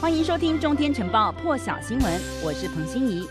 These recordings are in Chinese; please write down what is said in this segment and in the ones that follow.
欢迎收听《中天晨报》破晓新闻，我是彭欣怡。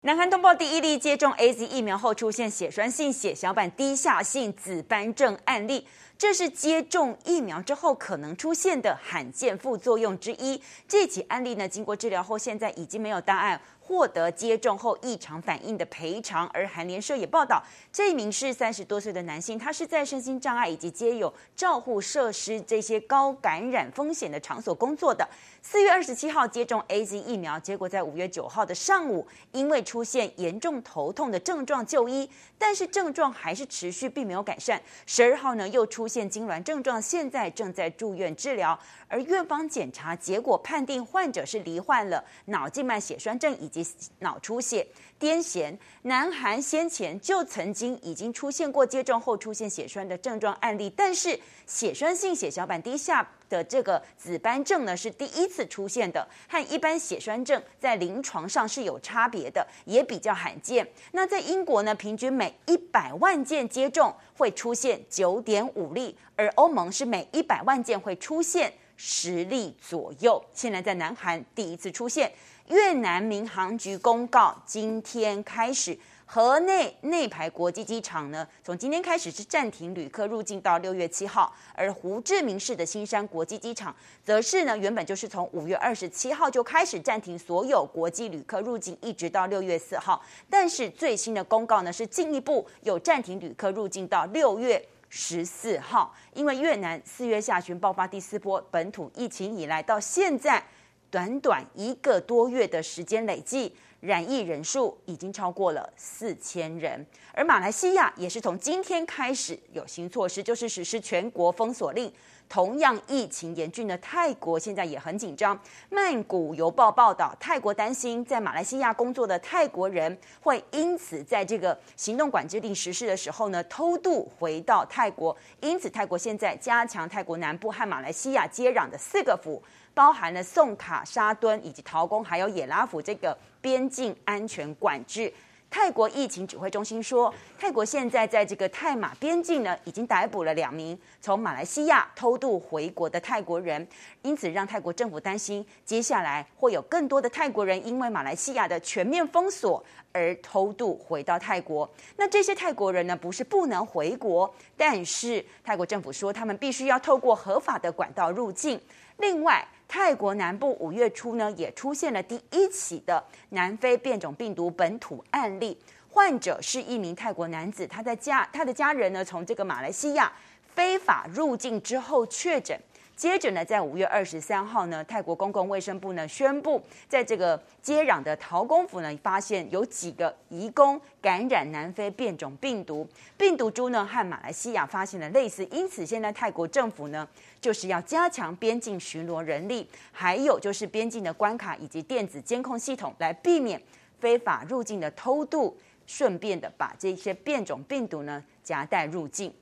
南韩通报第一例接种 AZ 疫苗后出现血栓性血小板低下性紫斑症案例，这是接种疫苗之后可能出现的罕见副作用之一。这起案例呢，经过治疗后，现在已经没有大碍。获得接种后异常反应的赔偿，而韩联社也报道，这一名是三十多岁的男性，他是在身心障碍以及皆有照护设施这些高感染风险的场所工作的。四月二十七号接种 AZ 疫苗，结果在五月九号的上午，因为出现严重头痛的症状就医，但是症状还是持续，并没有改善。十二号呢又出现痉挛症状，现在正在住院治疗。而院方检查结果判定患者是罹患了脑静脉血栓症以及脑出血、癫痫。南韩先前就曾经已经出现过接种后出现血栓的症状案例，但是血栓性血小板低下的这个紫斑症呢是第一次出现的，和一般血栓症在临床上是有差别的，也比较罕见。那在英国呢，平均每一百万件接种会出现九点五例，而欧盟是每一百万件会出现。十例左右，现在在南韩第一次出现。越南民航局公告，今天开始，河内内排国际机场呢，从今天开始是暂停旅客入境到六月七号。而胡志明市的新山国际机场，则是呢，原本就是从五月二十七号就开始暂停所有国际旅客入境，一直到六月四号。但是最新的公告呢，是进一步有暂停旅客入境到六月。十四号，因为越南四月下旬爆发第四波本土疫情以来，到现在短短一个多月的时间累计染疫人数已经超过了四千人，而马来西亚也是从今天开始有新措施，就是实施全国封锁令。同样疫情严峻的泰国现在也很紧张。曼谷邮报报道，泰国担心在马来西亚工作的泰国人会因此在这个行动管制令实施的时候呢，偷渡回到泰国。因此，泰国现在加强泰国南部和马来西亚接壤的四个府，包含了宋卡、沙敦以及陶公，还有也拉府这个边境安全管制。泰国疫情指挥中心说，泰国现在在这个泰马边境呢，已经逮捕了两名从马来西亚偷渡回国的泰国人，因此让泰国政府担心，接下来会有更多的泰国人因为马来西亚的全面封锁而偷渡回到泰国。那这些泰国人呢，不是不能回国，但是泰国政府说，他们必须要透过合法的管道入境。另外，泰国南部五月初呢，也出现了第一起的南非变种病毒本土案例，患者是一名泰国男子，他在家，他的家人呢，从这个马来西亚非法入境之后确诊。接着呢，在五月二十三号呢，泰国公共卫生部呢宣布，在这个接壤的陶公府呢，发现有几个移工感染南非变种病毒，病毒株呢和马来西亚发现了类似，因此现在泰国政府呢就是要加强边境巡逻人力，还有就是边境的关卡以及电子监控系统，来避免非法入境的偷渡，顺便的把这些变种病毒呢夹带入境。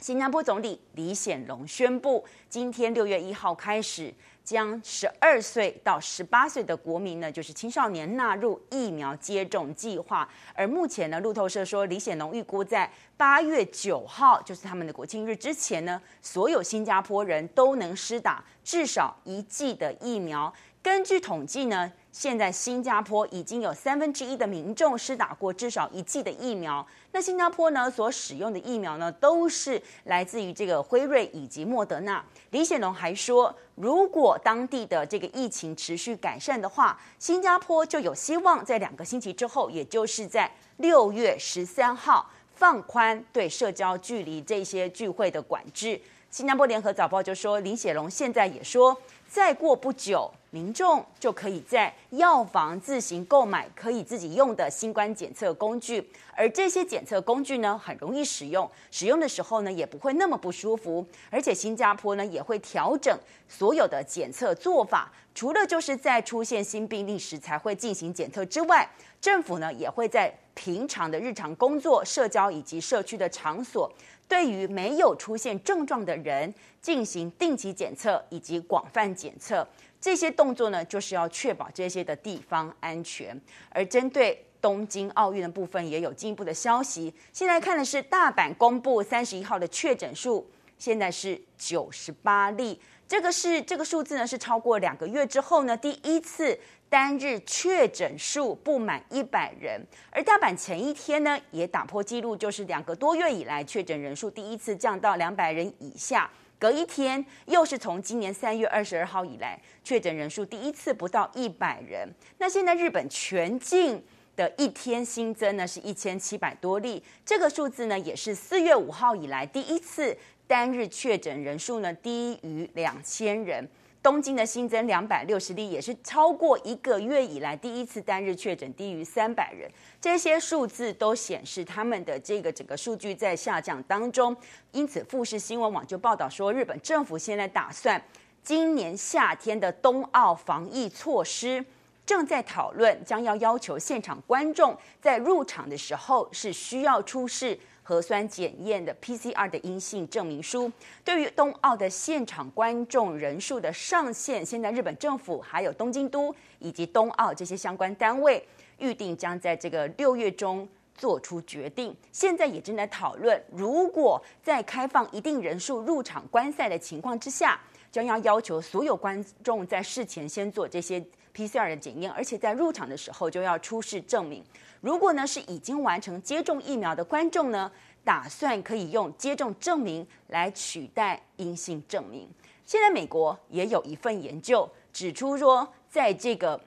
新加坡总理李显龙宣布，今天六月一号开始，将十二岁到十八岁的国民呢，就是青少年纳入疫苗接种计划。而目前呢，路透社说，李显龙预估在八月九号，就是他们的国庆日之前呢，所有新加坡人都能施打至少一剂的疫苗。根据统计呢，现在新加坡已经有三分之一的民众施打过至少一剂的疫苗。那新加坡呢，所使用的疫苗呢，都是来自于这个辉瑞以及莫德纳。李显龙还说，如果当地的这个疫情持续改善的话，新加坡就有希望在两个星期之后，也就是在六月十三号放宽对社交距离这些聚会的管制。新加坡联合早报就说，李显龙现在也说，再过不久。民众就可以在药房自行购买可以自己用的新冠检测工具，而这些检测工具呢，很容易使用，使用的时候呢，也不会那么不舒服。而且新加坡呢，也会调整所有的检测做法，除了就是在出现新病例时才会进行检测之外，政府呢，也会在平常的日常工作、社交以及社区的场所，对于没有出现症状的人进行定期检测以及广泛检测。这些动作呢，就是要确保这些的地方安全。而针对东京奥运的部分，也有进一步的消息。现在看的是大阪公布三十一号的确诊数，现在是九十八例。这个是这个数字呢，是超过两个月之后呢，第一次单日确诊数不满一百人。而大阪前一天呢，也打破纪录，就是两个多月以来确诊人数第一次降到两百人以下。隔一天，又是从今年三月二十二号以来，确诊人数第一次不到一百人。那现在日本全境的一天新增呢，是一千七百多例，这个数字呢，也是四月五号以来第一次。单日确诊人数呢，低于两千人，东京的新增两百六十例，也是超过一个月以来第一次单日确诊低于三百人。这些数字都显示他们的这个整个数据在下降当中。因此，富士新闻网就报道说，日本政府现在打算今年夏天的冬奥防疫措施，正在讨论，将要要求现场观众在入场的时候是需要出示。核酸检验的 PCR 的阴性证明书，对于冬奥的现场观众人数的上限，现在日本政府还有东京都以及冬奥这些相关单位预定将在这个六月中做出决定。现在也正在讨论，如果在开放一定人数入场观赛的情况之下，将要要求所有观众在事前先做这些 PCR 的检验，而且在入场的时候就要出示证明。如果呢是已经完成接种疫苗的观众呢，打算可以用接种证明来取代阴性证明。现在美国也有一份研究指出说，在这个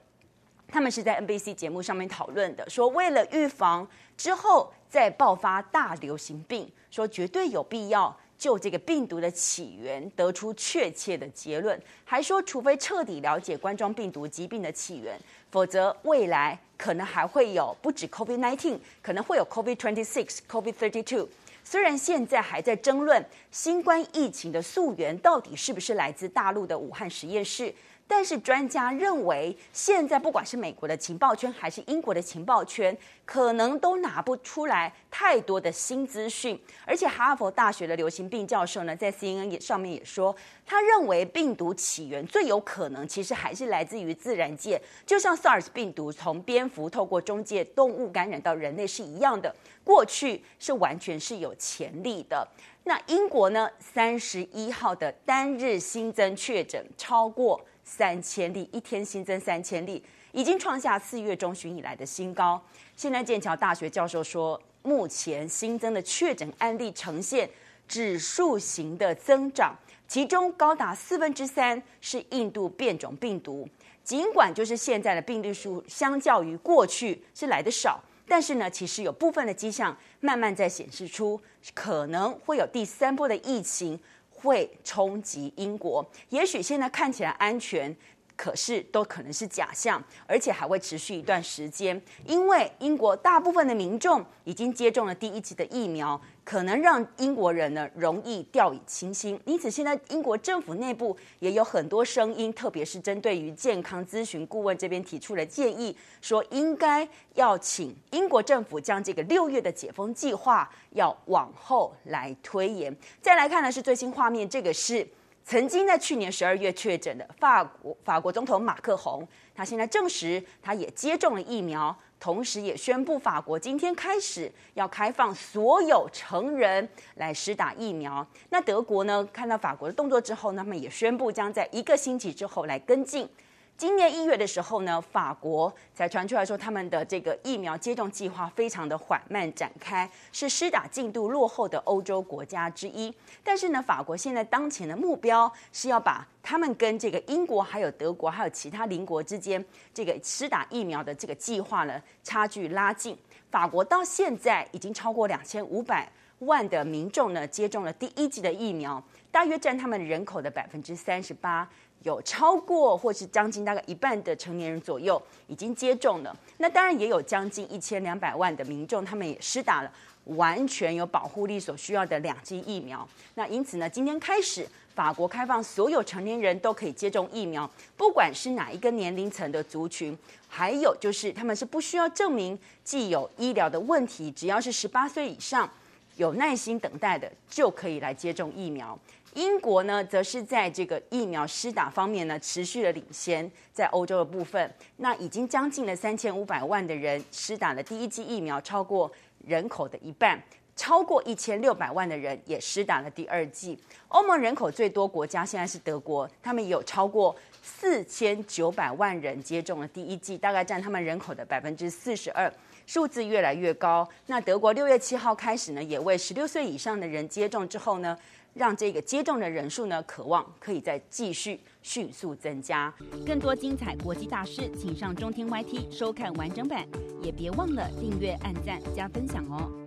他们是在 NBC 节目上面讨论的，说为了预防之后再爆发大流行病，说绝对有必要。就这个病毒的起源得出确切的结论，还说除非彻底了解冠状病毒疾病的起源，否则未来可能还会有不止 COVID-19，可能会有 COVID-26、COVID-32。虽然现在还在争论新冠疫情的溯源到底是不是来自大陆的武汉实验室。但是专家认为，现在不管是美国的情报圈还是英国的情报圈，可能都拿不出来太多的新资讯。而且哈佛大学的流行病教授呢，在 CNN 上面也说，他认为病毒起源最有可能其实还是来自于自然界，就像 SARS 病毒从蝙蝠透过中介动物感染到人类是一样的，过去是完全是有潜力的。那英国呢，三十一号的单日新增确诊超过。三千例，一天新增三千例，已经创下四月中旬以来的新高。现在剑桥大学教授说，目前新增的确诊案例呈现指数型的增长，其中高达四分之三是印度变种病毒。尽管就是现在的病例数相较于过去是来的少，但是呢，其实有部分的迹象慢慢在显示出可能会有第三波的疫情。会冲击英国，也许现在看起来安全，可是都可能是假象，而且还会持续一段时间，因为英国大部分的民众已经接种了第一剂的疫苗。可能让英国人呢容易掉以轻心，因此现在英国政府内部也有很多声音，特别是针对于健康咨询顾问这边提出了建议，说应该要请英国政府将这个六月的解封计划要往后来推延。再来看的是最新画面，这个是曾经在去年十二月确诊的法国法国总统马克宏，他现在证实他也接种了疫苗。同时，也宣布法国今天开始要开放所有成人来施打疫苗。那德国呢？看到法国的动作之后，那么也宣布将在一个星期之后来跟进。今年一月的时候呢，法国才传出来说，他们的这个疫苗接种计划非常的缓慢展开，是施打进度落后的欧洲国家之一。但是呢，法国现在当前的目标是要把他们跟这个英国、还有德国、还有其他邻国之间这个施打疫苗的这个计划呢，差距拉近。法国到现在已经超过两千五百万的民众呢，接种了第一剂的疫苗，大约占他们人口的百分之三十八。有超过或是将近大概一半的成年人左右已经接种了，那当然也有将近一千两百万的民众，他们也施打了完全有保护力所需要的两剂疫苗。那因此呢，今天开始，法国开放所有成年人都可以接种疫苗，不管是哪一个年龄层的族群，还有就是他们是不需要证明既有医疗的问题，只要是十八岁以上有耐心等待的就可以来接种疫苗。英国呢，则是在这个疫苗施打方面呢，持续的领先，在欧洲的部分，那已经将近了三千五百万的人施打了第一剂疫苗，超过人口的一半。超过一千六百万的人也施打了第二剂。欧盟人口最多国家现在是德国，他们也有超过四千九百万人接种了第一剂，大概占他们人口的百分之四十二，数字越来越高。那德国六月七号开始呢，也为十六岁以上的人接种之后呢，让这个接种的人数呢，渴望可以再继续迅速增加。更多精彩国际大事，请上中天 YT 收看完整版，也别忘了订阅、按赞、加分享哦。